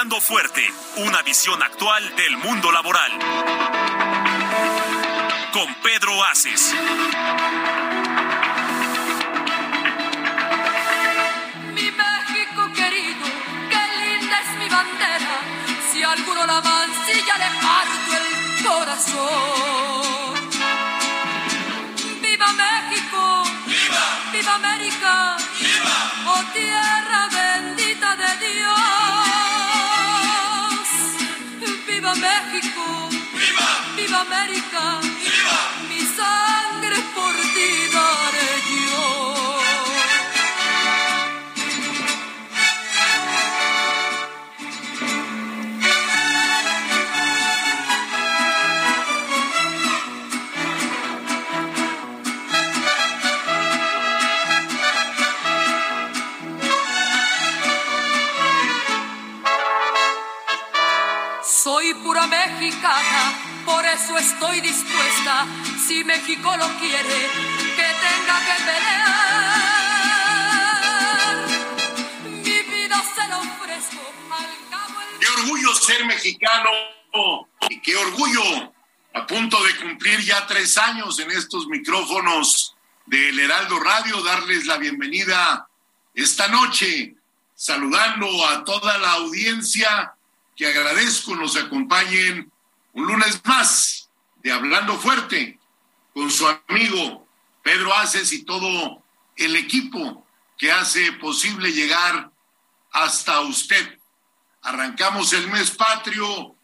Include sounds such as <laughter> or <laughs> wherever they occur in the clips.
Hablando fuerte, una visión actual del mundo laboral. Con Pedro Aces. Mi México querido, qué linda es mi bandera. Si alguno la mancilla le parto el corazón. ¡Viva México! ¡Viva! ¡Viva América! ¡Viva! ¡Oh tierra ¡Viva! Soy pura mexicana, por eso estoy dispuesta, si México lo quiere, que tenga que pelear. Mi vida se la ofrezco, al cabo el... Qué orgullo ser mexicano y qué orgullo a punto de cumplir ya tres años en estos micrófonos del Heraldo Radio, darles la bienvenida esta noche, saludando a toda la audiencia que agradezco nos acompañen un lunes más de Hablando Fuerte con su amigo Pedro Aces y todo el equipo que hace posible llegar hasta usted. Arrancamos el mes patrio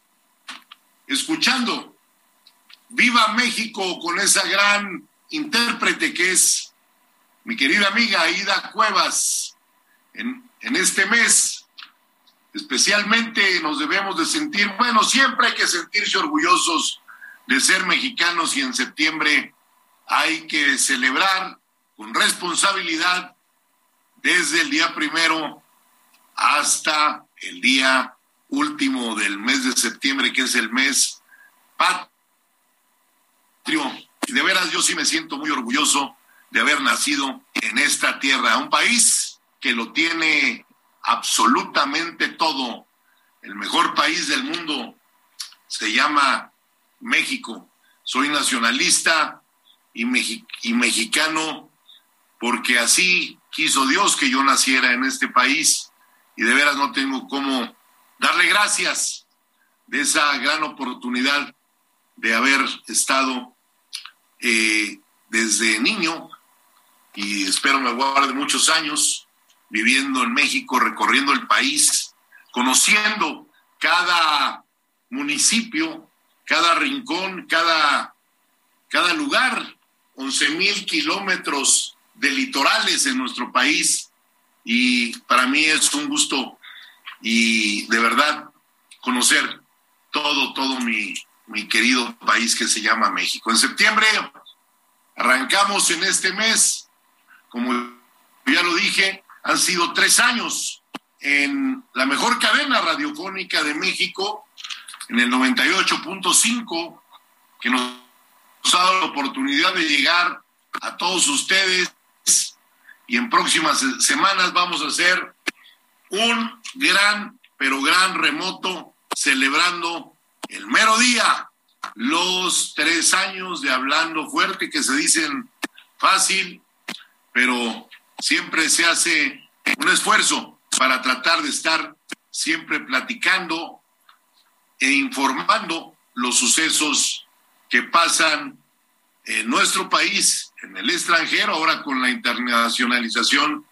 escuchando Viva México con esa gran intérprete que es mi querida amiga Aida Cuevas. En, en este mes especialmente nos debemos de sentir, bueno, siempre hay que sentirse orgullosos de ser mexicanos y en septiembre hay que celebrar con responsabilidad desde el día primero hasta el día último del mes de septiembre, que es el mes patrio. Y de veras yo sí me siento muy orgulloso de haber nacido en esta tierra, un país que lo tiene absolutamente todo. El mejor país del mundo se llama México. Soy nacionalista y, y, mexicano porque así quiso Dios que yo naciera en este país y de veras no tengo cómo darle gracias de esa gran oportunidad de haber estado eh, desde niño y espero me guarde muchos años viviendo en México, recorriendo el país, conociendo cada municipio, cada rincón, cada, cada lugar, 11 mil kilómetros de litorales en nuestro país. Y para mí es un gusto y de verdad conocer todo, todo mi, mi querido país que se llama México. En septiembre arrancamos en este mes, como ya lo dije, han sido tres años en la mejor cadena radiofónica de México, en el 98.5, que nos ha dado la oportunidad de llegar a todos ustedes. Y en próximas semanas vamos a hacer un gran, pero gran remoto celebrando el mero día, los tres años de Hablando Fuerte, que se dicen fácil, pero siempre se hace un esfuerzo para tratar de estar siempre platicando e informando los sucesos que pasan en nuestro país, en el extranjero, ahora con la internacionalización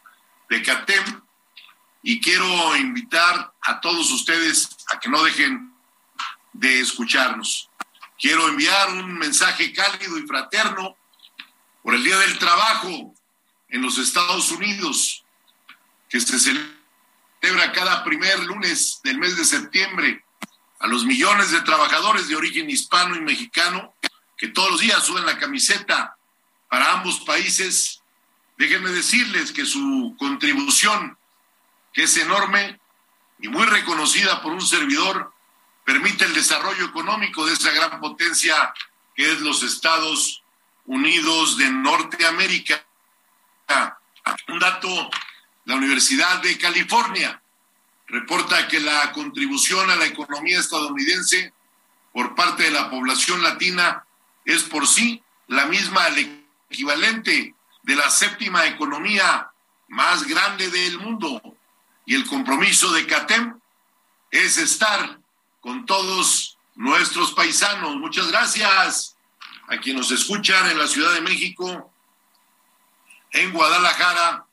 de CATEM. Y quiero invitar a todos ustedes a que no dejen de escucharnos. Quiero enviar un mensaje cálido y fraterno por el Día del Trabajo en los Estados Unidos, que se celebra cada primer lunes del mes de septiembre, a los millones de trabajadores de origen hispano y mexicano que todos los días suben la camiseta para ambos países, déjenme decirles que su contribución, que es enorme y muy reconocida por un servidor, permite el desarrollo económico de esa gran potencia que es los Estados Unidos de Norteamérica. Un dato, la Universidad de California reporta que la contribución a la economía estadounidense por parte de la población latina es por sí la misma al equivalente de la séptima economía más grande del mundo. Y el compromiso de CATEM es estar con todos nuestros paisanos. Muchas gracias a quienes nos escuchan en la Ciudad de México, en Guadalajara,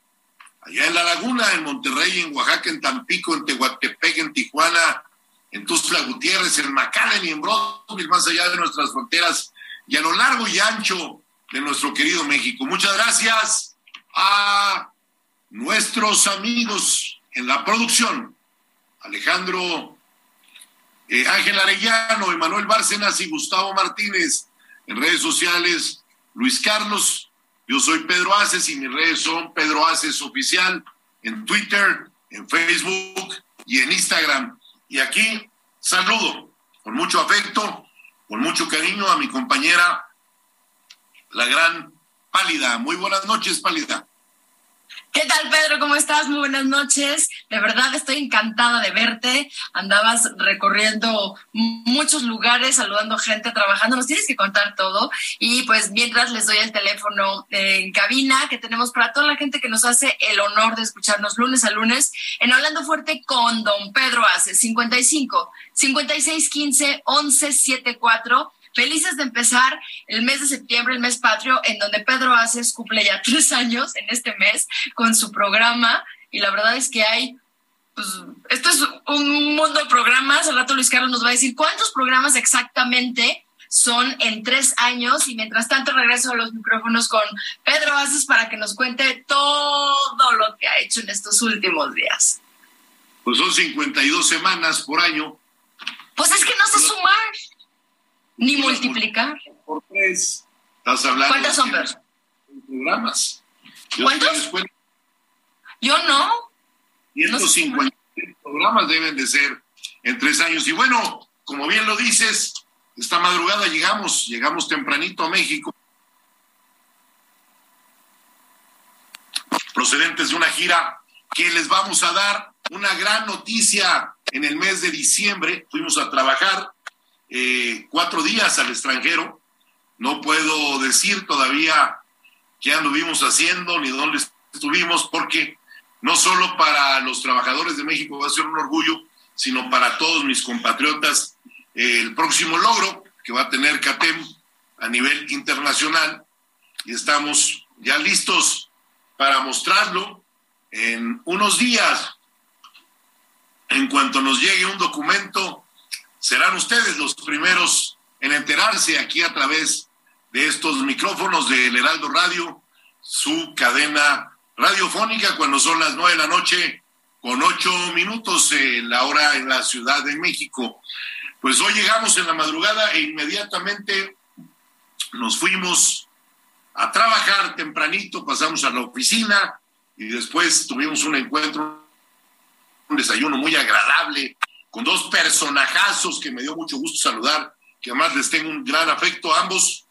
allá en La Laguna, en Monterrey, en Oaxaca, en Tampico, en Tehuantepec, en Tijuana, en Tuzla Gutiérrez, en McAllen y en Brooklyn, más allá de nuestras fronteras y a lo largo y ancho de nuestro querido México. Muchas gracias a nuestros amigos en la producción, Alejandro eh, Ángel Arellano, Emanuel Bárcenas y Gustavo Martínez. En redes sociales, Luis Carlos. Yo soy Pedro Aces y mis redes son Pedro Aces Oficial en Twitter, en Facebook y en Instagram. Y aquí saludo con mucho afecto, con mucho cariño a mi compañera, la gran Pálida. Muy buenas noches, Pálida. ¿Qué tal, Pedro? ¿Cómo estás? Muy buenas noches. De verdad estoy encantada de verte. Andabas recorriendo muchos lugares, saludando gente, trabajando. Nos tienes que contar todo. Y pues mientras les doy el teléfono en cabina que tenemos para toda la gente que nos hace el honor de escucharnos lunes a lunes en Hablando Fuerte con Don Pedro Ace, 55 56 15 11 74 Felices de empezar el mes de septiembre, el mes patrio, en donde Pedro Aces cumple ya <laughs> tres años en este mes con su programa. Y la verdad es que hay, pues, esto es un mundo de programas. Al rato Luis Carlos nos va a decir cuántos programas exactamente son en tres años. Y mientras tanto regreso a los micrófonos con Pedro Aces para que nos cuente todo lo que ha hecho en estos últimos días. Pues son 52 semanas por año. Pues es que no sé sumar. Ni multiplicar. Por tres. Estás hablando. ¿Cuántos son, Programas. ¿Cuántos? Yo no. 150 programas deben de ser en tres años. Y bueno, como bien lo dices, esta madrugada llegamos, llegamos tempranito a México. Procedentes de una gira que les vamos a dar una gran noticia en el mes de diciembre. Fuimos a trabajar eh, cuatro días al extranjero. No puedo decir todavía qué anduvimos haciendo ni dónde estuvimos, porque no solo para los trabajadores de México va a ser un orgullo, sino para todos mis compatriotas el próximo logro que va a tener CATEM a nivel internacional y estamos ya listos para mostrarlo en unos días. En cuanto nos llegue un documento serán ustedes los primeros en enterarse aquí a través de estos micrófonos del Heraldo Radio, su cadena radiofónica cuando son las nueve de la noche con ocho minutos la hora en la Ciudad de México. Pues hoy llegamos en la madrugada e inmediatamente nos fuimos a trabajar tempranito, pasamos a la oficina y después tuvimos un encuentro, un desayuno muy agradable con dos personajazos que me dio mucho gusto saludar, que además les tengo un gran afecto a ambos.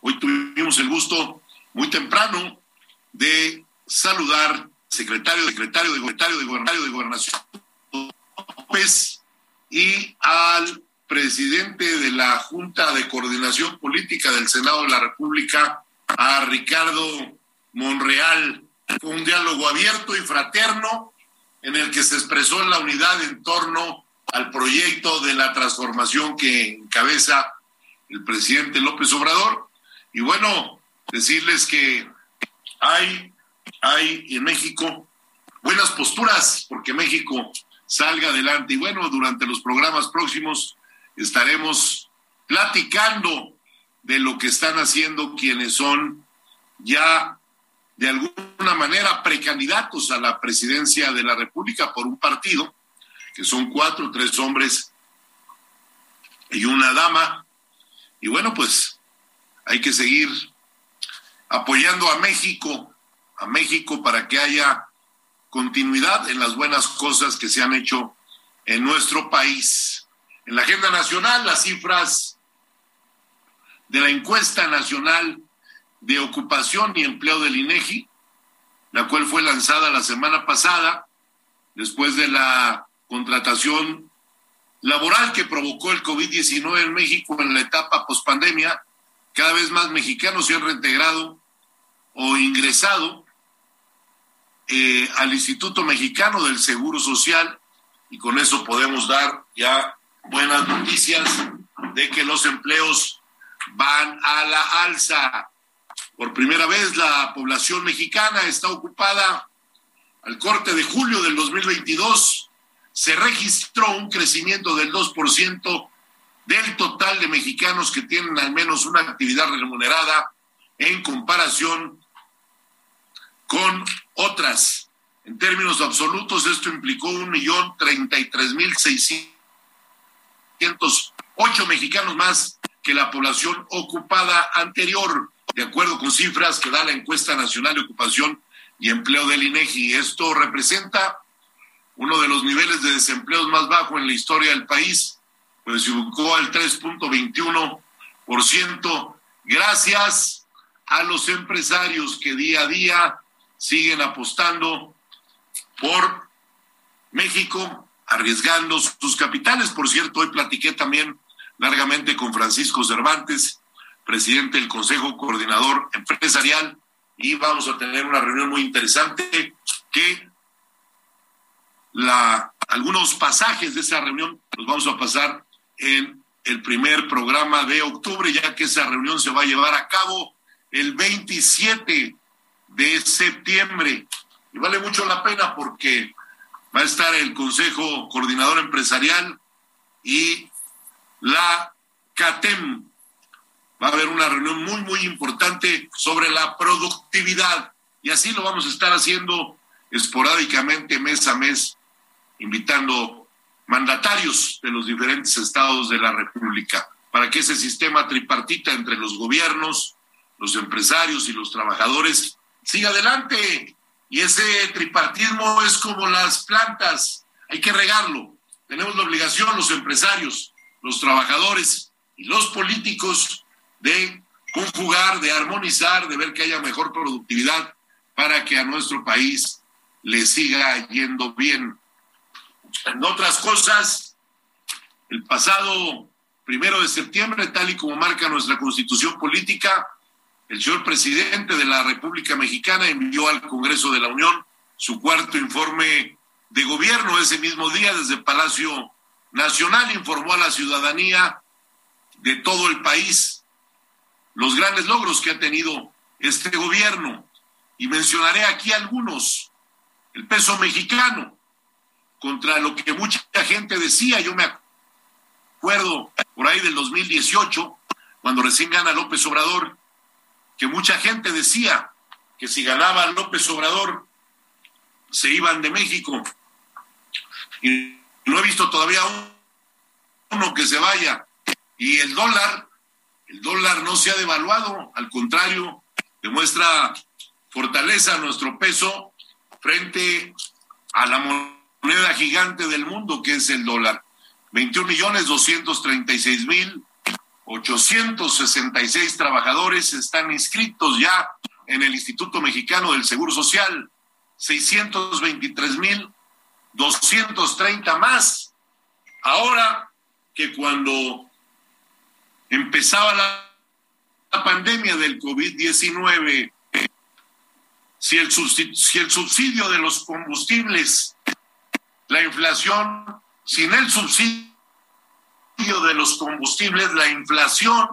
Hoy tuvimos el gusto muy temprano de saludar secretario, secretario de secretario de gobernación de gobernación López y al presidente de la Junta de Coordinación Política del Senado de la República, a Ricardo Monreal. Fue un diálogo abierto y fraterno en el que se expresó la unidad en torno al proyecto de la transformación que encabeza el presidente López Obrador. Y bueno, decirles que hay, hay en México buenas posturas porque México salga adelante. Y bueno, durante los programas próximos estaremos platicando de lo que están haciendo quienes son ya de alguna manera precandidatos a la presidencia de la República por un partido, que son cuatro, tres hombres y una dama. Y bueno, pues hay que seguir apoyando a México, a México para que haya continuidad en las buenas cosas que se han hecho en nuestro país. En la agenda nacional, las cifras de la encuesta nacional de ocupación y empleo del INEGI, la cual fue lanzada la semana pasada después de la contratación laboral que provocó el COVID-19 en México en la etapa pospandemia. Cada vez más mexicanos se han reintegrado o ingresado eh, al Instituto Mexicano del Seguro Social y con eso podemos dar ya buenas noticias de que los empleos van a la alza. Por primera vez la población mexicana está ocupada al corte de julio del 2022. Se registró un crecimiento del 2% del total de mexicanos que tienen al menos una actividad remunerada en comparación con otras. En términos absolutos, esto implicó un millón treinta y tres mil seiscientos ocho mexicanos más que la población ocupada anterior, de acuerdo con cifras que da la encuesta nacional de ocupación y empleo del INEGI. Esto representa uno de los niveles de desempleo más bajos en la historia del país, pues se ubicó al 3.21%, gracias a los empresarios que día a día siguen apostando por México, arriesgando sus capitales. Por cierto, hoy platiqué también largamente con Francisco Cervantes, presidente del Consejo Coordinador Empresarial, y vamos a tener una reunión muy interesante que algunos pasajes de esa reunión los vamos a pasar en el primer programa de octubre, ya que esa reunión se va a llevar a cabo el 27 de septiembre. Y vale mucho la pena porque va a estar el Consejo Coordinador Empresarial y la CATEM. Va a haber una reunión muy, muy importante sobre la productividad. Y así lo vamos a estar haciendo esporádicamente, mes a mes, invitando mandatarios de los diferentes estados de la República para que ese sistema tripartita entre los gobiernos, los empresarios y los trabajadores siga adelante. Y ese tripartismo es como las plantas, hay que regarlo. Tenemos la obligación, los empresarios, los trabajadores y los políticos, de conjugar, de armonizar, de ver que haya mejor productividad para que a nuestro país le siga yendo bien. En otras cosas, el pasado primero de septiembre, tal y como marca nuestra constitución política, el señor presidente de la República Mexicana envió al Congreso de la Unión su cuarto informe de gobierno. Ese mismo día, desde Palacio Nacional, informó a la ciudadanía de todo el país los grandes logros que ha tenido este gobierno. Y mencionaré aquí algunos. El peso mexicano, contra lo que mucha gente decía, yo me acuerdo por ahí del 2018, cuando recién gana López Obrador, que mucha gente decía que si ganaba López Obrador se iban de México. Y no he visto todavía uno que se vaya. Y el dólar, el dólar no se ha devaluado, al contrario, demuestra fortaleza nuestro peso frente a la moneda gigante del mundo que es el dólar. 21 millones 236 mil 866 trabajadores están inscritos ya en el Instituto Mexicano del Seguro Social, 623.230 más. Ahora que cuando empezaba la, pandemia del COVID-19, si el, si el subsidio de los combustibles, la inflación, sin el subsidio, de los combustibles, la inflación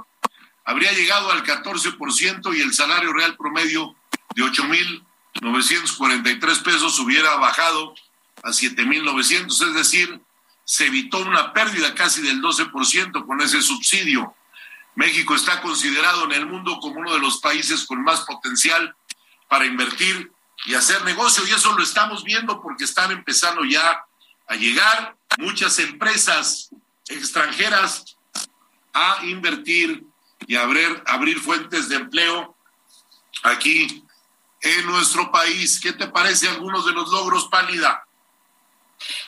habría llegado al 14% y el salario real promedio de 8.943 pesos hubiera bajado a 7.900, es decir, se evitó una pérdida casi del 12% con ese subsidio. México está considerado en el mundo como uno de los países con más potencial para invertir y hacer negocio. Y eso lo estamos viendo porque están empezando ya a llegar muchas empresas extranjeras a invertir y abrir, abrir fuentes de empleo aquí en nuestro país. ¿Qué te parece algunos de los logros, Pálida?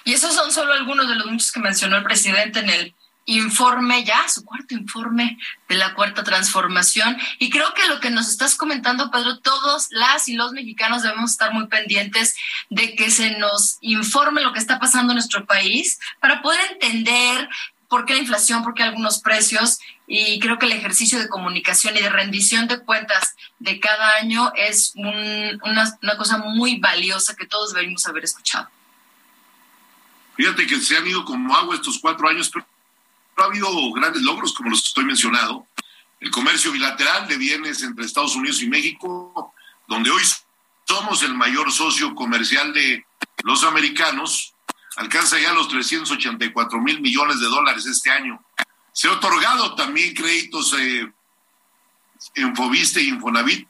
Y esos son solo algunos de los muchos que mencionó el presidente en el informe ya, su cuarto informe de la cuarta transformación. Y creo que lo que nos estás comentando, Pedro, todos las y los mexicanos debemos estar muy pendientes de que se nos informe lo que está pasando en nuestro país para poder entender por qué la inflación, por qué algunos precios. Y creo que el ejercicio de comunicación y de rendición de cuentas de cada año es una, una cosa muy valiosa que todos deberíamos haber escuchado. Fíjate que se han ido como agua estos cuatro años, pero ha habido grandes logros, como los estoy mencionando. El comercio bilateral de bienes entre Estados Unidos y México, donde hoy somos el mayor socio comercial de los americanos, alcanza ya los 384 mil millones de dólares este año. Se ha otorgado también créditos eh, en Fobiste y Infonavit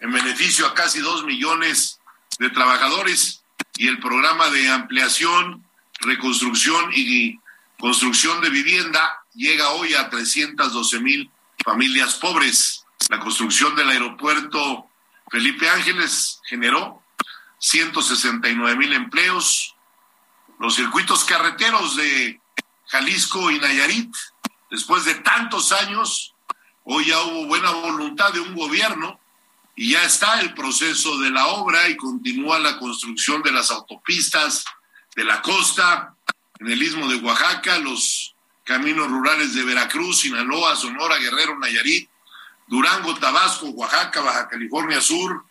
en beneficio a casi dos millones de trabajadores y el programa de ampliación, reconstrucción y construcción de vivienda llega hoy a 312 mil familias pobres. La construcción del aeropuerto Felipe Ángeles generó 169 mil empleos. Los circuitos carreteros de Jalisco y Nayarit, después de tantos años, hoy ya hubo buena voluntad de un gobierno y ya está el proceso de la obra y continúa la construcción de las autopistas de la costa, en el istmo de Oaxaca, los caminos rurales de Veracruz, Sinaloa, Sonora, Guerrero, Nayarit, Durango, Tabasco, Oaxaca, Baja California Sur,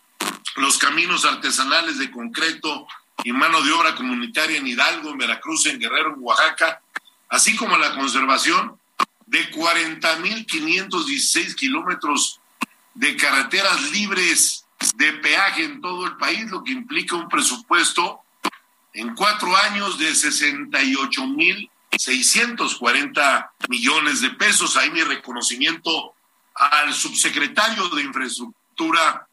los caminos artesanales de concreto y mano de obra comunitaria en Hidalgo, en Veracruz, en Guerrero, en Oaxaca, así como la conservación de 40.516 kilómetros de carreteras libres de peaje en todo el país, lo que implica un presupuesto en cuatro años de 68 mil 640 millones de pesos. Ahí mi reconocimiento al subsecretario de Infraestructura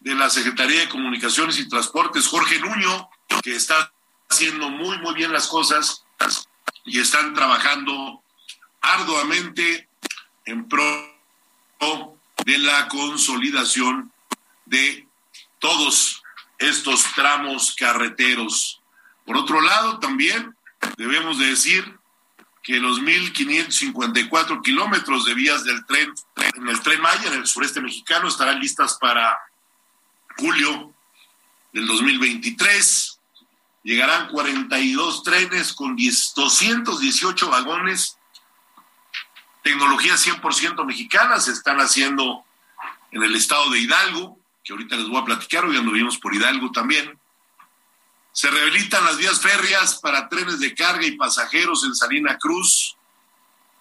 de la Secretaría de Comunicaciones y Transportes, Jorge Nuño, que está haciendo muy, muy bien las cosas y están trabajando arduamente en pro de la consolidación de todos estos tramos carreteros. Por otro lado, también debemos de decir que los 1.554 kilómetros de vías del tren en el tren Maya, en el sureste mexicano, estarán listas para julio del 2023. Llegarán 42 trenes con 218 vagones. Tecnología 100% mexicana se están haciendo en el estado de Hidalgo que ahorita les voy a platicar, hoy anduvimos por Hidalgo también. Se rehabilitan las vías férreas para trenes de carga y pasajeros en Salina Cruz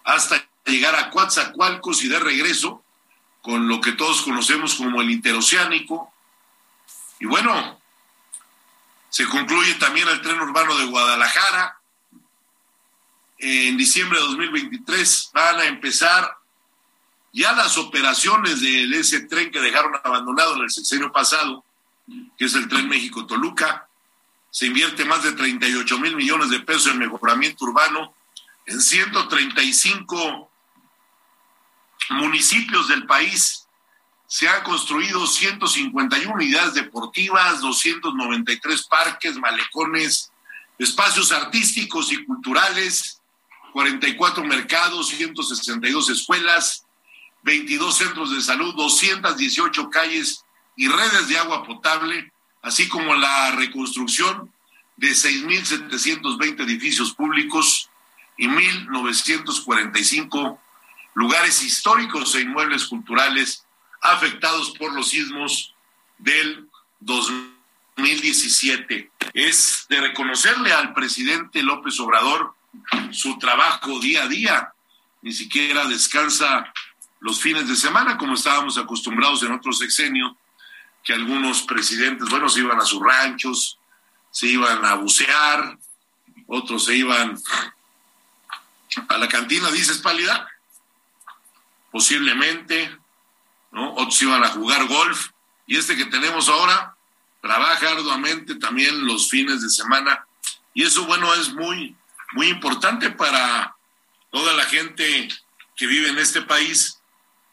hasta llegar a Coatzacoalcos y de regreso con lo que todos conocemos como el interoceánico. Y bueno, se concluye también el tren urbano de Guadalajara. En diciembre de 2023 van a empezar ya las operaciones de ese tren que dejaron abandonado en el sexenio pasado, que es el tren México-Toluca, se invierte más de 38 mil millones de pesos en mejoramiento urbano en 135 municipios del país. Se han construido 151 unidades deportivas, 293 parques, malecones, espacios artísticos y culturales, 44 mercados, 162 escuelas, 22 centros de salud, 218 calles y redes de agua potable, así como la reconstrucción de 6.720 edificios públicos y 1.945 lugares históricos e inmuebles culturales afectados por los sismos del 2017. Es de reconocerle al presidente López Obrador su trabajo día a día. Ni siquiera descansa los fines de semana, como estábamos acostumbrados en otros sexenios, que algunos presidentes, bueno, se iban a sus ranchos, se iban a bucear, otros se iban a la cantina, dices pálida, posiblemente, ¿no? Otros iban a jugar golf, y este que tenemos ahora trabaja arduamente también los fines de semana y eso bueno es muy muy importante para toda la gente que vive en este país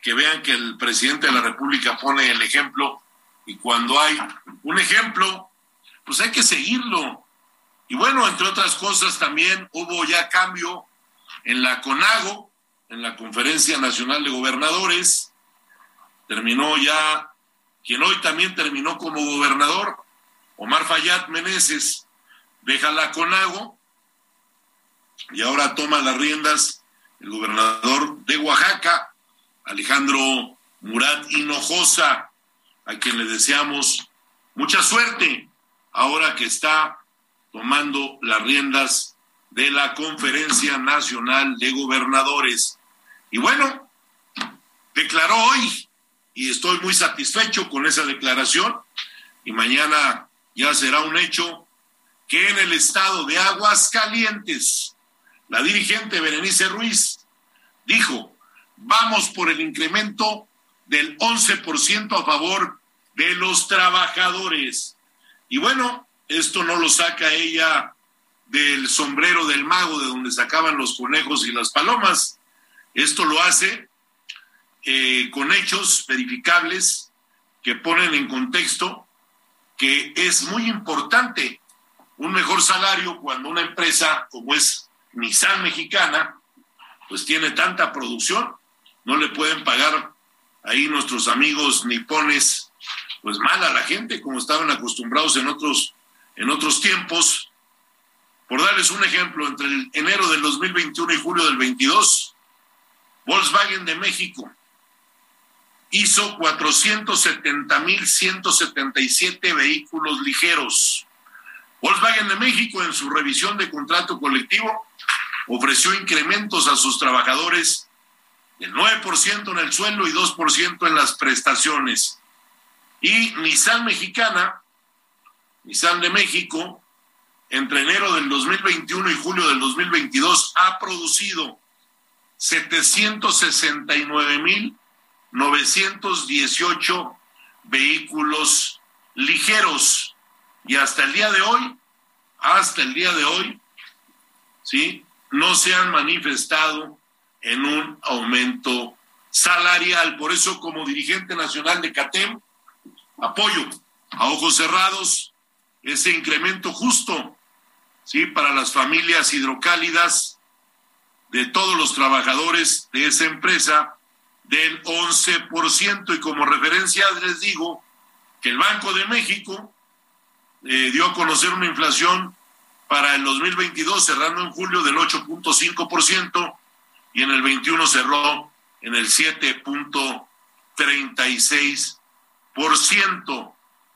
que vean que el presidente de la República pone el ejemplo y cuando hay un ejemplo pues hay que seguirlo. Y bueno entre otras cosas también hubo ya cambio en la CONAGO en la Conferencia Nacional de Gobernadores. Terminó ya quien hoy también terminó como gobernador, Omar Fayad Meneses, deja la CONAGO y ahora toma las riendas el gobernador de Oaxaca, Alejandro Murat Hinojosa, a quien le deseamos mucha suerte ahora que está tomando las riendas de la Conferencia Nacional de Gobernadores. Y bueno, declaró hoy y estoy muy satisfecho con esa declaración y mañana ya será un hecho que en el estado de Aguascalientes la dirigente Berenice Ruiz dijo, vamos por el incremento del 11% a favor de los trabajadores. Y bueno, esto no lo saca ella del sombrero del mago de donde sacaban los conejos y las palomas. Esto lo hace eh, con hechos verificables que ponen en contexto que es muy importante un mejor salario cuando una empresa como es Nissan mexicana, pues tiene tanta producción, no le pueden pagar ahí nuestros amigos nipones, pues mal a la gente como estaban acostumbrados en otros, en otros tiempos. Por darles un ejemplo, entre enero del 2021 y julio del 22, Volkswagen de México hizo 470.177 vehículos ligeros. Volkswagen de México, en su revisión de contrato colectivo, ofreció incrementos a sus trabajadores del 9% en el sueldo y 2% en las prestaciones. Y Nissan Mexicana, Nissan de México, entre enero del 2021 y julio del 2022 ha producido 769 mil 918 vehículos ligeros y hasta el día de hoy, hasta el día de hoy, ¿sí? No se han manifestado en un aumento salarial. Por eso, como dirigente nacional de CATEM, apoyo a ojos cerrados ese incremento justo, ¿sí? Para las familias hidrocálidas de todos los trabajadores de esa empresa del 11%. Y como referencia les digo que el Banco de México eh, dio a conocer una inflación para el 2022 cerrando en julio del 8.5% y en el 21 cerró en el 7.36%.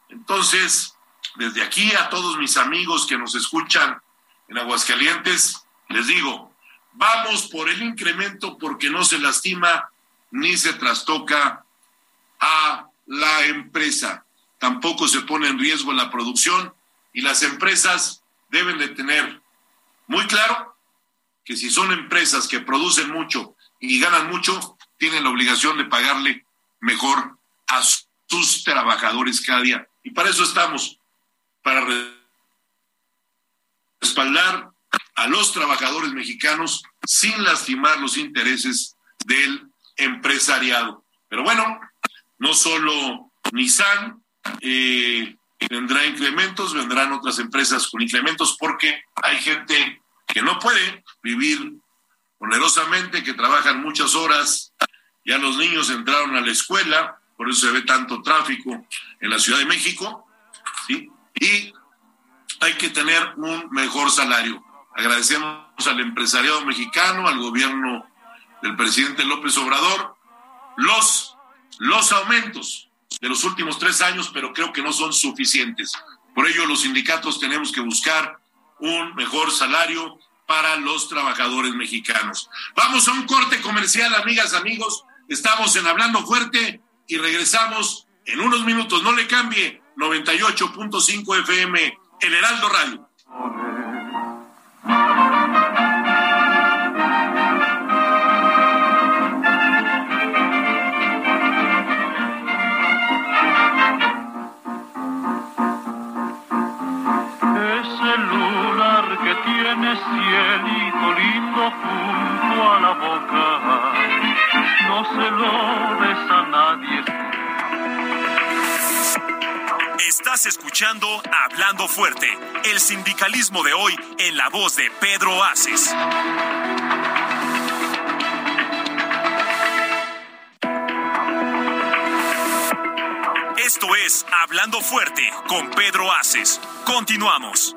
Entonces, desde aquí a todos mis amigos que nos escuchan en Aguascalientes, les digo, vamos por el incremento porque no se lastima ni se trastoca a la empresa. Tampoco se pone en riesgo la producción y las empresas deben de tener muy claro que si son empresas que producen mucho y ganan mucho, tienen la obligación de pagarle mejor a sus trabajadores cada día. Y para eso estamos, para respaldar a los trabajadores mexicanos sin lastimar los intereses del empresariado. Pero bueno, no solo Nissan eh, vendrá incrementos, vendrán otras empresas con incrementos porque hay gente que no puede vivir onerosamente, que trabajan muchas horas, ya los niños entraron a la escuela, por eso se ve tanto tráfico en la Ciudad de México, y hay que tener un mejor salario. Agradecemos al empresariado mexicano, al gobierno del presidente López Obrador los, los aumentos de los últimos tres años, pero creo que no son suficientes. Por ello, los sindicatos tenemos que buscar un mejor salario para los trabajadores mexicanos. Vamos a un corte comercial, amigas, amigos. Estamos en Hablando Fuerte y regresamos en unos minutos. No le cambie 98.5 FM, El Heraldo Radio. Junto a la boca, no se lo des a nadie. Estás escuchando Hablando Fuerte, el sindicalismo de hoy en la voz de Pedro Aces. Esto es Hablando Fuerte con Pedro Aces. Continuamos.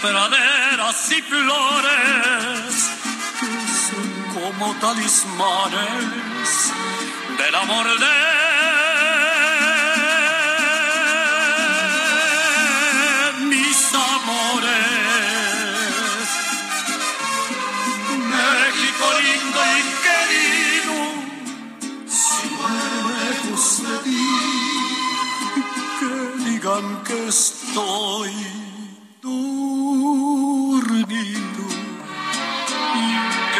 Praderas y flores que son como talismanes del amor de mis amores. México lindo y querido, si lejos de ti, que digan que estoy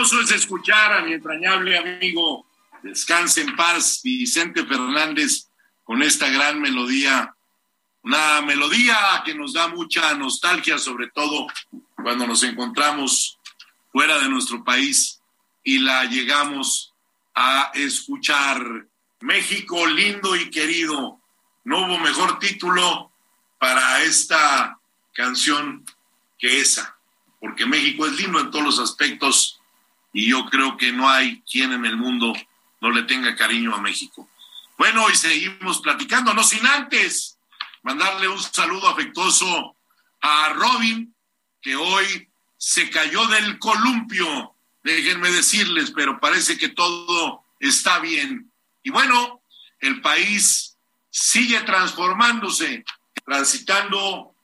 Hermoso es escuchar a mi entrañable amigo, descanse en paz, Vicente Fernández, con esta gran melodía. Una melodía que nos da mucha nostalgia, sobre todo cuando nos encontramos fuera de nuestro país y la llegamos a escuchar. México lindo y querido. No hubo mejor título para esta canción que esa, porque México es lindo en todos los aspectos y yo creo que no hay quien en el mundo no le tenga cariño a México. Bueno, y seguimos platicando, no sin antes mandarle un saludo afectuoso a Robin, que hoy se cayó del columpio, déjenme decirles, pero parece que todo está bien. Y bueno, el país sigue transformándose, transitando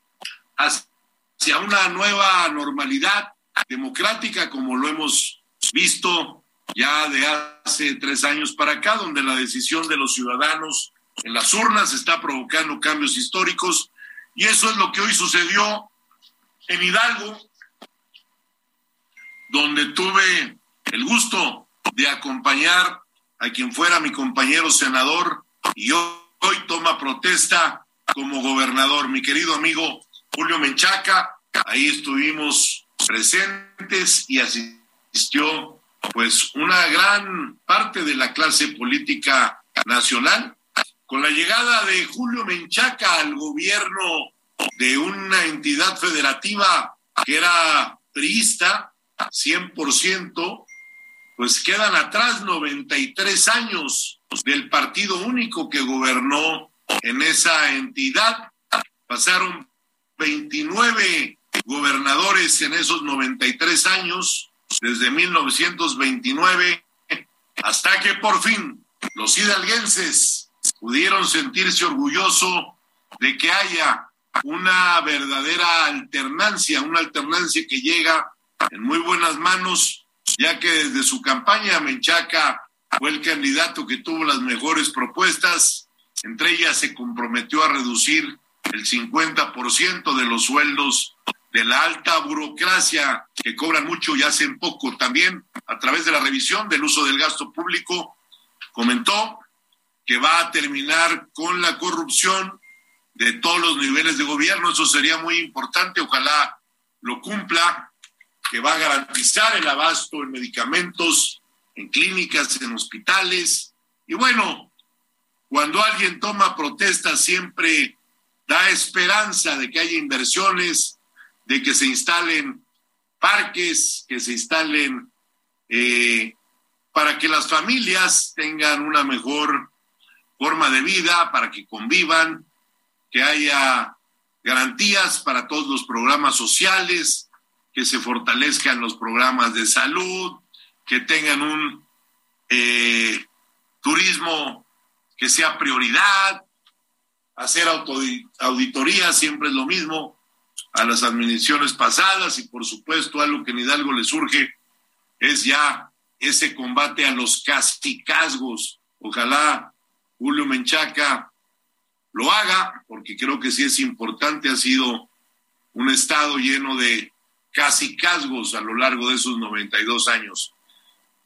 hacia una nueva normalidad democrática, como lo hemos visto ya de hace tres años para acá, donde la decisión de los ciudadanos en las urnas está provocando cambios históricos, y eso es lo que hoy sucedió en Hidalgo, donde tuve el gusto de acompañar a quien fuera mi compañero senador y hoy, toma protesta como gobernador, mi querido amigo Julio Menchaca. Ahí estuvimos presentes y asistió pues una gran parte de la clase política nacional. Con la llegada de Julio Menchaca al gobierno de una entidad federativa que era priista, 100%, pues quedan atrás 93 años del partido único que gobernó en esa entidad. Pasaron 29 gobernadores en esos 93 años, desde 1929, hasta que por fin los hidalguenses pudieron sentirse orgullosos de que haya una verdadera alternancia, una alternancia que llega en muy buenas manos, ya que desde su campaña Menchaca fue el candidato que tuvo las mejores propuestas, entre ellas se comprometió a reducir el 50% de los sueldos de la alta burocracia que cobran mucho y hacen poco. También a través de la revisión del uso del gasto público, comentó que va a terminar con la corrupción de todos los niveles de gobierno. Eso sería muy importante. Ojalá lo cumpla. que va a garantizar el abasto en medicamentos, en clínicas, en hospitales. Y bueno, cuando alguien toma protesta siempre da esperanza de que haya inversiones, de que se instalen parques, que se instalen eh, para que las familias tengan una mejor forma de vida, para que convivan, que haya garantías para todos los programas sociales, que se fortalezcan los programas de salud, que tengan un eh, turismo que sea prioridad, hacer auditoría siempre es lo mismo a las administraciones pasadas y por supuesto algo que en Hidalgo le surge es ya ese combate a los casticazgos. Ojalá Julio Menchaca lo haga, porque creo que sí es importante, ha sido un estado lleno de casicazgos a lo largo de esos 92 años.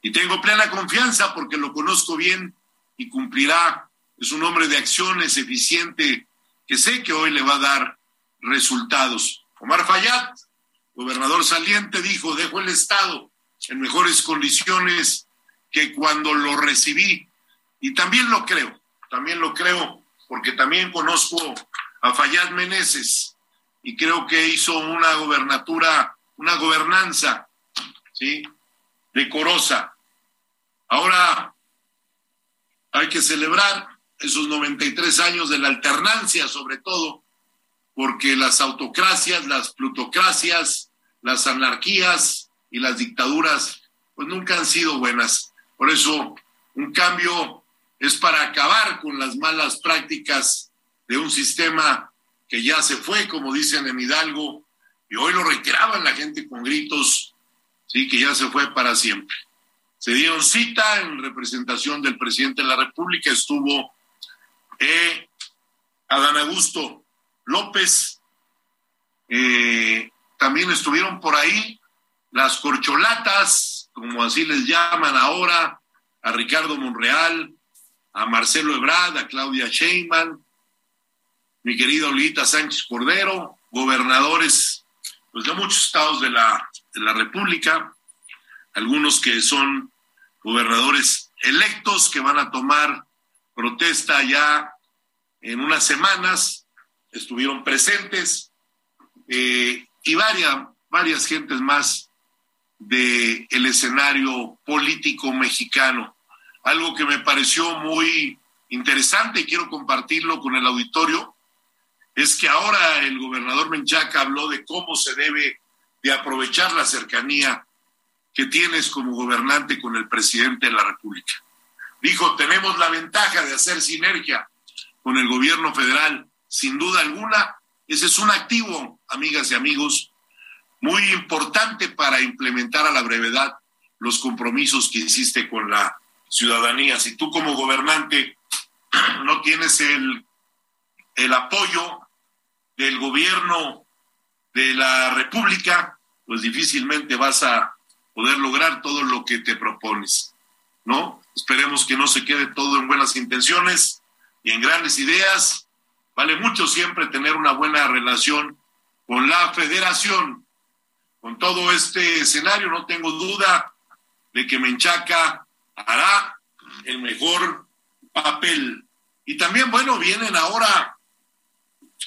Y tengo plena confianza porque lo conozco bien y cumplirá. Es un hombre de acciones eficiente que sé que hoy le va a dar resultados. Omar Fayad, gobernador saliente, dijo, dejo el Estado en mejores condiciones que cuando lo recibí. Y también lo creo, también lo creo, porque también conozco a Fayad Meneses y creo que hizo una gobernatura, una gobernanza, ¿sí? Decorosa. Ahora hay que celebrar esos 93 años de la alternancia, sobre todo, porque las autocracias, las plutocracias, las anarquías y las dictaduras, pues nunca han sido buenas. Por eso, un cambio es para acabar con las malas prácticas de un sistema que ya se fue, como dicen en Hidalgo, y hoy lo reiteraban la gente con gritos, sí, que ya se fue para siempre. Se dieron cita en representación del presidente de la República, estuvo eh, Adán Augusto López, eh, también estuvieron por ahí las corcholatas, como así les llaman ahora, a Ricardo Monreal, a Marcelo Ebrard, a Claudia Sheinbaum, mi querida Olita Sánchez Cordero, gobernadores pues, de muchos estados de la, de la República, algunos que son gobernadores electos que van a tomar protesta ya en unas semanas, estuvieron presentes, eh, y varias, varias gentes más del el escenario político mexicano. Algo que me pareció muy interesante y quiero compartirlo con el auditorio, es que ahora el gobernador Menchaca habló de cómo se debe de aprovechar la cercanía que tienes como gobernante con el presidente de la República. Dijo, tenemos la ventaja de hacer sinergia con el gobierno federal. Sin duda alguna, ese es un activo, amigas y amigos, muy importante para implementar a la brevedad los compromisos que hiciste con la ciudadanía. Si tú como gobernante <clears throat> no tienes el, el apoyo del gobierno de la República, pues difícilmente vas a poder lograr todo lo que te propones, ¿no? Esperemos que no se quede todo en buenas intenciones y en grandes ideas. Vale mucho siempre tener una buena relación con la federación. Con todo este escenario, no tengo duda de que Menchaca hará el mejor papel. Y también, bueno, vienen ahora,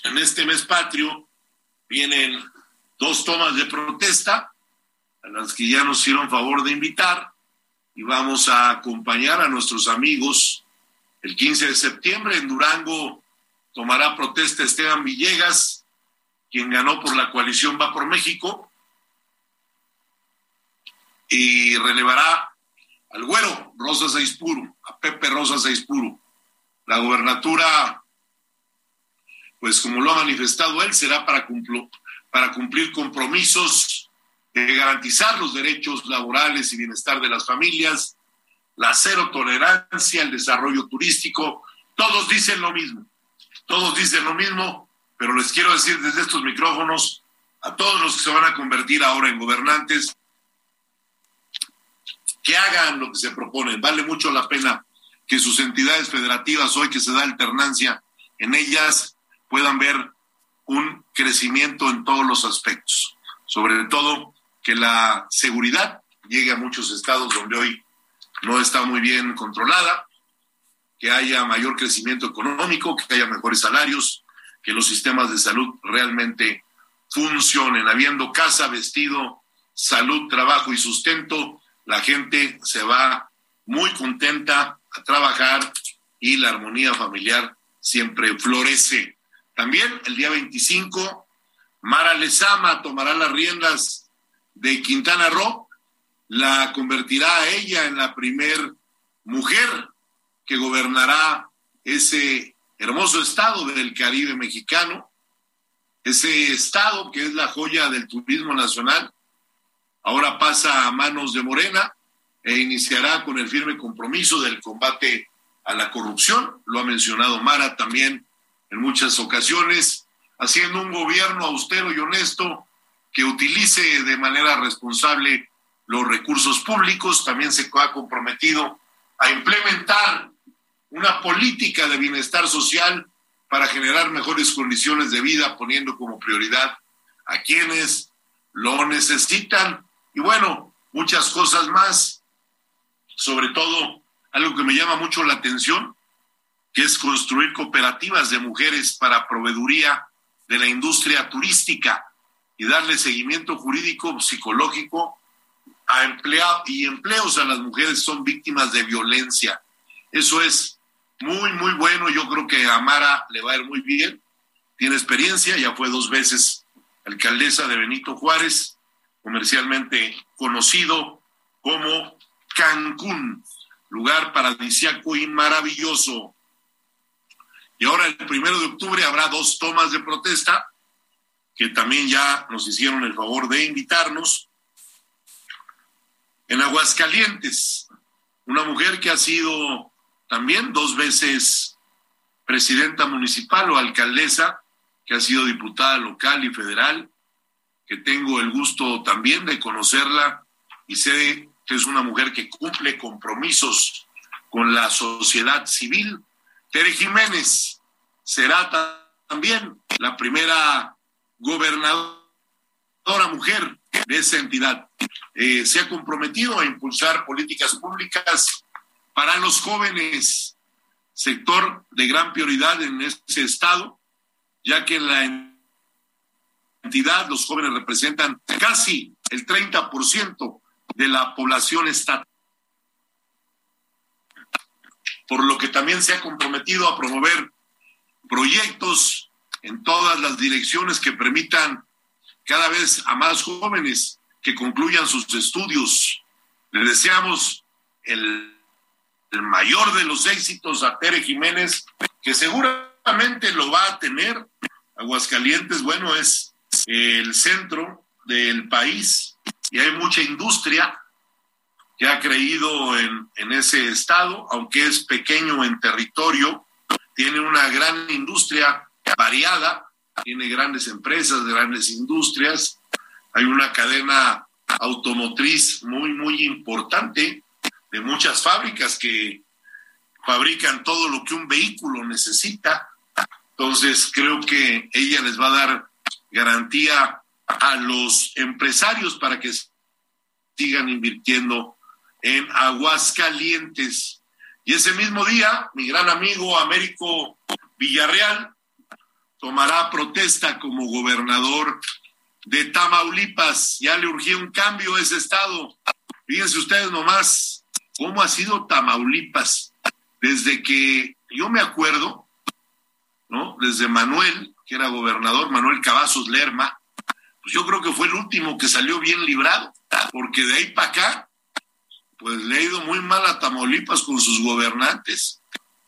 en este mes patrio, vienen dos tomas de protesta a las que ya nos hicieron favor de invitar y vamos a acompañar a nuestros amigos el 15 de septiembre en Durango tomará protesta Esteban Villegas, quien ganó por la coalición Va por México, y relevará al güero Rosa Saispuro, a Pepe Rosa Saispuro. La gobernatura, pues como lo ha manifestado él, será para, para cumplir compromisos de garantizar los derechos laborales y bienestar de las familias, la cero tolerancia, el desarrollo turístico, todos dicen lo mismo, todos dicen lo mismo, pero les quiero decir desde estos micrófonos a todos los que se van a convertir ahora en gobernantes, que hagan lo que se proponen. Vale mucho la pena que sus entidades federativas, hoy que se da alternancia en ellas, puedan ver un crecimiento en todos los aspectos, sobre todo que la seguridad llegue a muchos estados donde hoy no está muy bien controlada, que haya mayor crecimiento económico, que haya mejores salarios, que los sistemas de salud realmente funcionen. Habiendo casa, vestido, salud, trabajo y sustento, la gente se va muy contenta a trabajar y la armonía familiar siempre florece. También el día 25, Mara Lezama tomará las riendas de Quintana Roo, la convertirá a ella en la primer mujer que gobernará ese hermoso estado del Caribe mexicano, ese estado que es la joya del turismo nacional, ahora pasa a manos de Morena e iniciará con el firme compromiso del combate a la corrupción, lo ha mencionado Mara también en muchas ocasiones, haciendo un gobierno austero y honesto que utilice de manera responsable los recursos públicos, también se ha comprometido a implementar una política de bienestar social para generar mejores condiciones de vida, poniendo como prioridad a quienes lo necesitan. Y bueno, muchas cosas más, sobre todo algo que me llama mucho la atención, que es construir cooperativas de mujeres para proveeduría de la industria turística y darle seguimiento jurídico, psicológico a empleados y empleos a las mujeres son víctimas de violencia. Eso es muy, muy bueno. Yo creo que a Mara le va a ir muy bien. Tiene experiencia, ya fue dos veces alcaldesa de Benito Juárez, comercialmente conocido como Cancún lugar paradisiaco y maravilloso. Y ahora el primero de octubre habrá dos tomas de protesta que también ya nos hicieron el favor de invitarnos. En Aguascalientes, una mujer que ha sido también dos veces presidenta municipal o alcaldesa, que ha sido diputada local y federal, que tengo el gusto también de conocerla y sé es una mujer que cumple compromisos con la sociedad civil. Tere Jiménez será también la primera gobernadora mujer de esa entidad. Eh, se ha comprometido a impulsar políticas públicas para los jóvenes, sector de gran prioridad en ese estado, ya que en la entidad los jóvenes representan casi el 30% de la población estatal, por lo que también se ha comprometido a promover proyectos en todas las direcciones que permitan cada vez a más jóvenes que concluyan sus estudios. Le deseamos el, el mayor de los éxitos a Tere Jiménez, que seguramente lo va a tener. Aguascalientes, bueno, es el centro del país y hay mucha industria que ha creído en, en ese estado, aunque es pequeño en territorio, tiene una gran industria variada, tiene grandes empresas, grandes industrias, hay una cadena automotriz muy, muy importante de muchas fábricas que fabrican todo lo que un vehículo necesita. Entonces creo que ella les va a dar garantía a los empresarios para que sigan invirtiendo en Aguascalientes. Y ese mismo día, mi gran amigo Américo Villarreal tomará protesta como gobernador de Tamaulipas. Ya le urgía un cambio a ese estado. Fíjense ustedes nomás cómo ha sido Tamaulipas desde que yo me acuerdo, ¿no? Desde Manuel, que era gobernador, Manuel Cavazos Lerma, pues yo creo que fue el último que salió bien librado, porque de ahí para acá, pues le ha ido muy mal a Tamaulipas con sus gobernantes,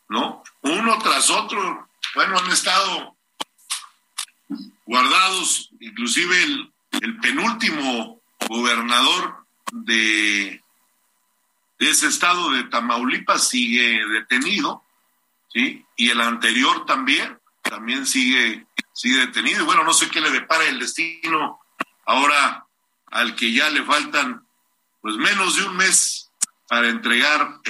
¿no? Uno tras otro, bueno, han estado guardados, inclusive el, el penúltimo gobernador de, ese estado de Tamaulipas sigue detenido, ¿sí? Y el anterior también, también sigue sigue detenido. Y bueno, no sé qué le depara el destino ahora al que ya le faltan pues menos de un mes para entregar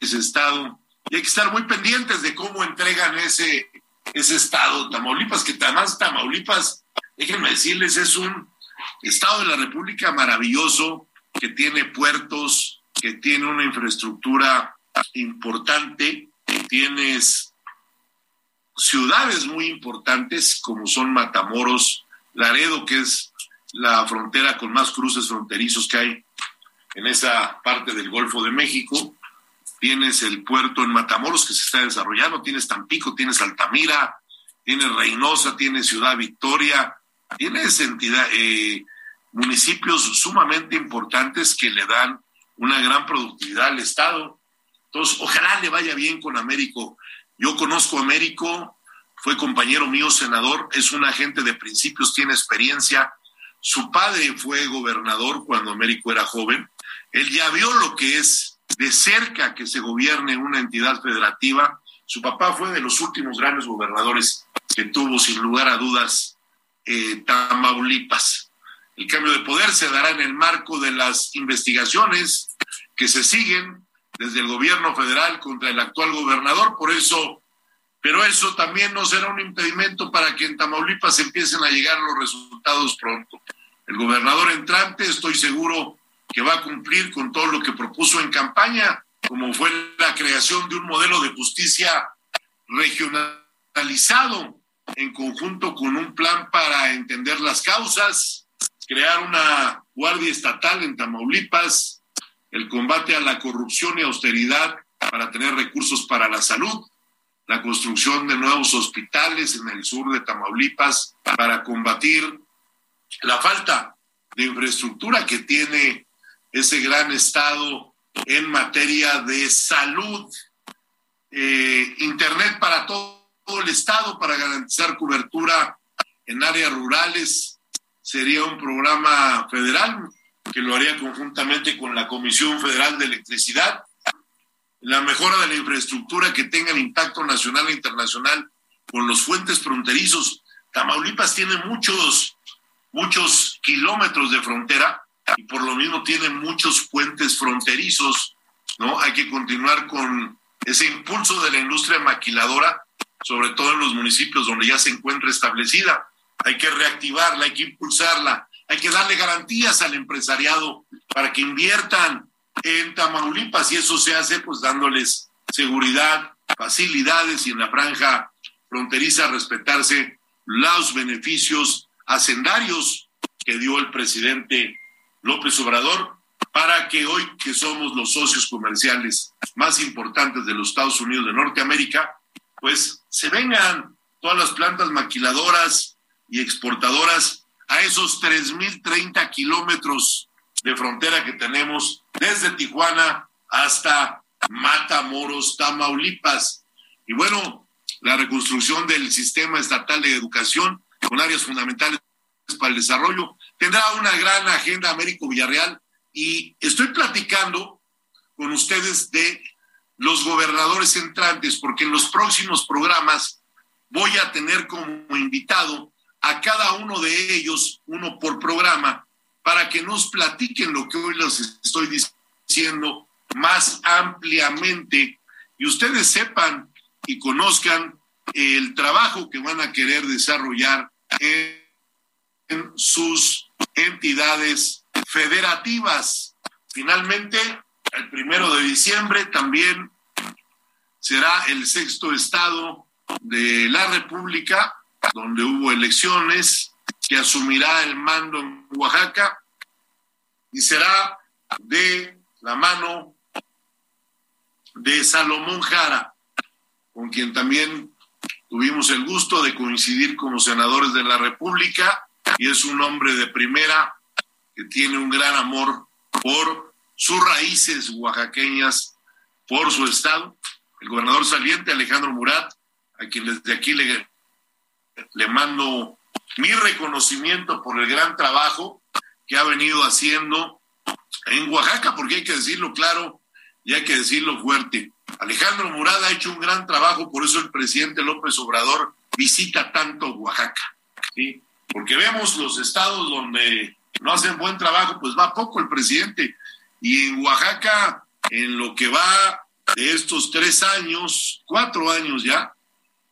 ese estado. Y hay que estar muy pendientes de cómo entregan ese, ese estado Tamaulipas, que además Tamaulipas, déjenme decirles, es un Estado de la República maravilloso, que tiene puertos, que tiene una infraestructura importante, tienes ciudades muy importantes como son Matamoros, Laredo, que es la frontera con más cruces fronterizos que hay en esa parte del Golfo de México. Tienes el puerto en Matamoros que se está desarrollando, tienes Tampico, tienes Altamira, tienes Reynosa, tienes Ciudad Victoria, tienes eh, municipios sumamente importantes que le dan una gran productividad al Estado. Entonces, ojalá le vaya bien con Américo. Yo conozco a Américo, fue compañero mío senador, es un agente de principios, tiene experiencia. Su padre fue gobernador cuando Américo era joven. Él ya vio lo que es de cerca que se gobierne una entidad federativa. Su papá fue de los últimos grandes gobernadores que tuvo, sin lugar a dudas, eh, Tamaulipas. El cambio de poder se dará en el marco de las investigaciones que se siguen desde el gobierno federal contra el actual gobernador, por eso, pero eso también no será un impedimento para que en Tamaulipas empiecen a llegar los resultados pronto. El gobernador entrante, estoy seguro que va a cumplir con todo lo que propuso en campaña, como fue la creación de un modelo de justicia regionalizado en conjunto con un plan para entender las causas, crear una guardia estatal en Tamaulipas, el combate a la corrupción y austeridad para tener recursos para la salud, la construcción de nuevos hospitales en el sur de Tamaulipas para combatir la falta de infraestructura que tiene ese gran estado en materia de salud, eh, Internet para todo el estado para garantizar cobertura en áreas rurales, sería un programa federal que lo haría conjuntamente con la Comisión Federal de Electricidad. La mejora de la infraestructura que tenga impacto nacional e internacional con los fuentes fronterizos. Tamaulipas tiene muchos, muchos kilómetros de frontera y por lo mismo tiene muchos puentes fronterizos, ¿no? Hay que continuar con ese impulso de la industria maquiladora, sobre todo en los municipios donde ya se encuentra establecida hay que reactivarla, hay que impulsarla, hay que darle garantías al empresariado para que inviertan en Tamaulipas y eso se hace pues dándoles seguridad, facilidades y en la franja fronteriza respetarse los beneficios hacendarios que dio el presidente López Obrador para que hoy que somos los socios comerciales más importantes de los Estados Unidos de Norteamérica, pues se vengan todas las plantas maquiladoras, y exportadoras a esos 3.030 kilómetros de frontera que tenemos desde Tijuana hasta Matamoros, Tamaulipas. Y bueno, la reconstrucción del sistema estatal de educación con áreas fundamentales para el desarrollo. Tendrá una gran agenda Américo Villarreal y estoy platicando con ustedes de los gobernadores entrantes porque en los próximos programas voy a tener como invitado a cada uno de ellos, uno por programa, para que nos platiquen lo que hoy les estoy diciendo más ampliamente y ustedes sepan y conozcan el trabajo que van a querer desarrollar en, sus entidades federativas. Finalmente, el primero de diciembre también será el sexto estado de la República donde hubo elecciones, que asumirá el mando en Oaxaca y será de la mano de Salomón Jara, con quien también tuvimos el gusto de coincidir como senadores de la República y es un hombre de primera que tiene un gran amor por sus raíces oaxaqueñas, por su estado. El gobernador saliente Alejandro Murat, a quien desde aquí le le mando mi reconocimiento por el gran trabajo que ha venido haciendo en Oaxaca, porque hay que decirlo claro y hay que decirlo fuerte. Alejandro Murada ha hecho un gran trabajo, por eso el presidente López Obrador visita tanto Oaxaca, porque vemos los estados donde no hacen buen trabajo, pues va poco el presidente. Y en Oaxaca, en lo que va de estos tres años, cuatro años ya,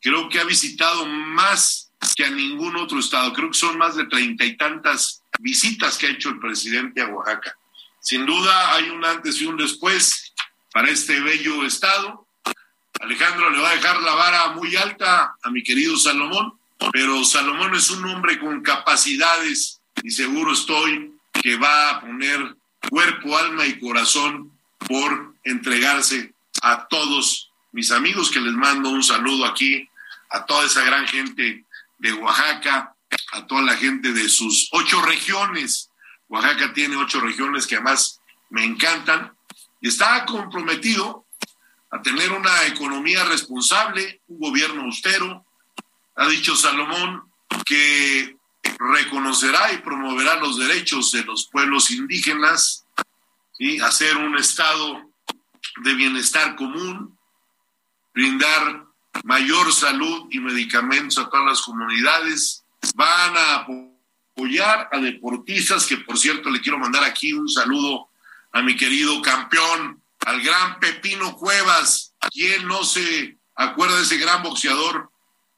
creo que ha visitado más que a ningún otro estado. Creo que son más de treinta y tantas visitas que ha hecho el presidente a Oaxaca. Sin duda hay un antes y un después para este bello estado. Alejandro le va a dejar la vara muy alta a mi querido Salomón, pero Salomón es un hombre con capacidades y seguro estoy que va a poner cuerpo, alma y corazón por entregarse a todos mis amigos que les mando un saludo aquí, a toda esa gran gente de Oaxaca, a toda la gente de sus ocho regiones. Oaxaca tiene ocho regiones que además me encantan y está comprometido a tener una economía responsable, un gobierno austero. Ha dicho Salomón que reconocerá y promoverá los derechos de los pueblos indígenas y hacer un estado de bienestar común, brindar mayor salud y medicamentos a todas las comunidades, van a apoyar a deportistas, que por cierto le quiero mandar aquí un saludo a mi querido campeón, al gran Pepino Cuevas, quien no se acuerda de ese gran boxeador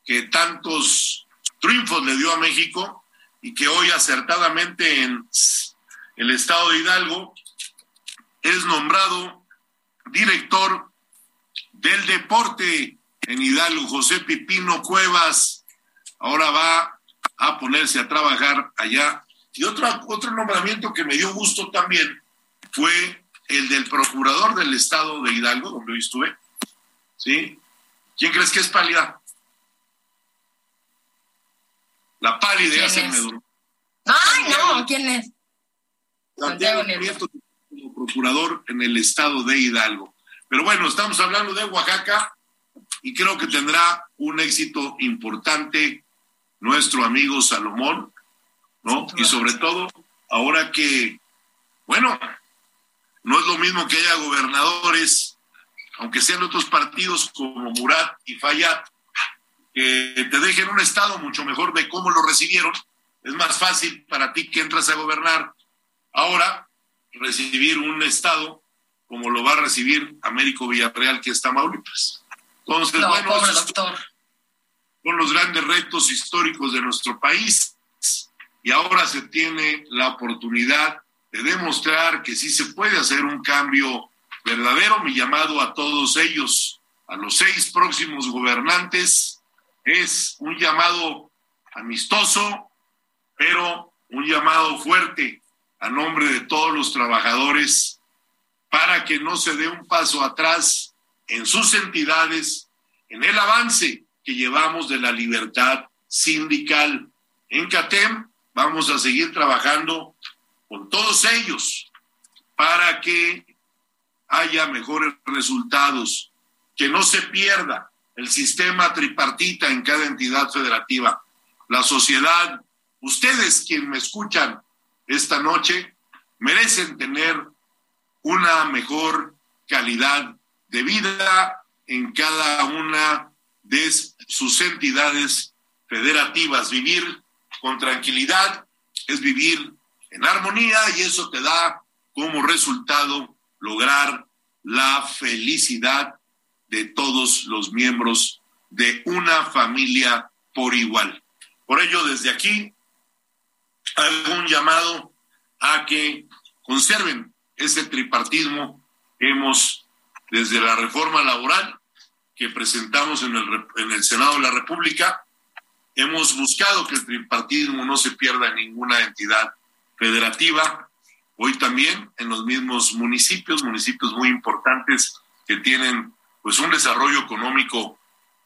que tantos triunfos le dio a México y que hoy acertadamente en el estado de Hidalgo es nombrado director del deporte en Hidalgo, José Pipino Cuevas, ahora va a ponerse a trabajar allá. Y otro, otro nombramiento que me dio gusto también fue el del procurador del estado de Hidalgo, donde hoy estuve. ¿Sí? ¿Quién crees que es pálida? La pálida ya se me duró. Ay, no, ¿quién es? Santiago Nieto como procurador en el estado de Hidalgo. Pero bueno, estamos hablando de Oaxaca y creo que tendrá un éxito importante nuestro amigo Salomón, ¿no? Y sobre todo, ahora que, bueno, no es lo mismo que haya gobernadores, aunque sean otros partidos como Murat y Fayad, que te dejen un estado mucho mejor de cómo lo recibieron. Es más fácil para ti que entras a gobernar ahora recibir un estado como lo va a recibir Américo Villarreal, que está Tamaulipas. Entonces, No, bueno, doctor. son los grandes retos históricos de nuestro país y ahora se tiene la oportunidad de demostrar que sí se puede hacer un cambio verdadero. Mi llamado a todos ellos, a los seis próximos gobernantes, es un llamado amistoso, pero un llamado fuerte a nombre de todos los trabajadores para que no se dé un paso atrás en sus entidades, en el avance que llevamos de la libertad sindical. En CATEM vamos a seguir trabajando con todos ellos para que haya mejores resultados, que no se pierda el sistema tripartita en cada entidad federativa. La sociedad, ustedes quienes me escuchan esta noche, merecen tener una mejor calidad de vida en cada una de sus entidades federativas. Vivir con tranquilidad es vivir en armonía y eso te da como resultado lograr la felicidad de todos los miembros de una familia por igual. Por ello, desde aquí, hago un llamado a que conserven ese tripartismo hemos, desde la reforma laboral que presentamos en el, en el Senado de la República, hemos buscado que el tripartismo no se pierda en ninguna entidad federativa. Hoy también en los mismos municipios, municipios muy importantes que tienen pues un desarrollo económico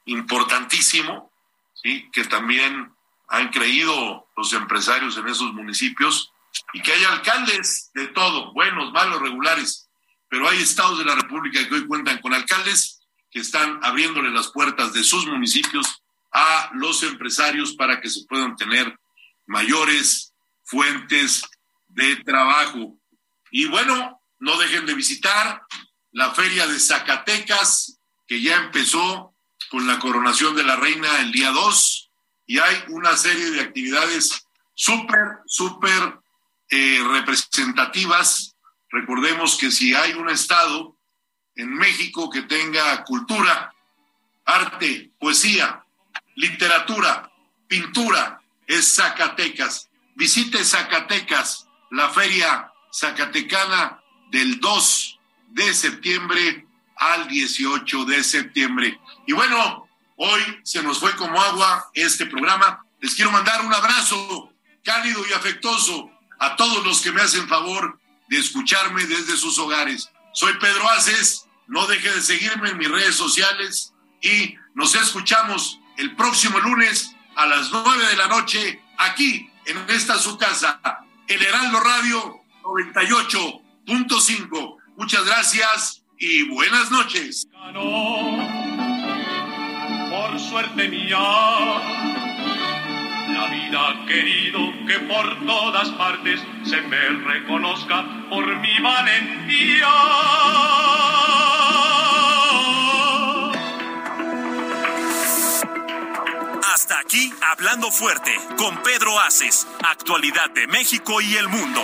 importantísimo, ¿sí? que también han creído los empresarios en esos municipios y que hay alcaldes de todo, buenos, malos, regulares, pero hay estados de la República que hoy cuentan con alcaldes que están abriéndole las puertas de sus municipios a los empresarios para que se puedan tener mayores fuentes de trabajo. Y bueno, no dejen de visitar la feria de Zacatecas, que ya empezó con la coronación de la reina el día 2, y hay una serie de actividades súper, súper eh, representativas. Recordemos que si hay un estado en México que tenga cultura, arte, poesía, literatura, pintura, es Zacatecas. visite Zacatecas, la feria zacatecana del 2 de septiembre al 18 de septiembre. Y bueno, hoy se nos fue como agua este programa. Les quiero mandar un abrazo cálido y afectuoso a todos los que me hacen favor de escucharme desde sus hogares. Soy Pedro Aces, no deje de seguirme en mis redes sociales y nos escuchamos el próximo lunes a las nueve de la noche aquí en esta su casa, el Heraldo Radio 98.5. Muchas gracias y buenas noches. Por suerte mía, vida querido que por todas partes se me reconozca por mi valentía. Hasta aquí, hablando fuerte, con Pedro Aces, actualidad de México y el mundo.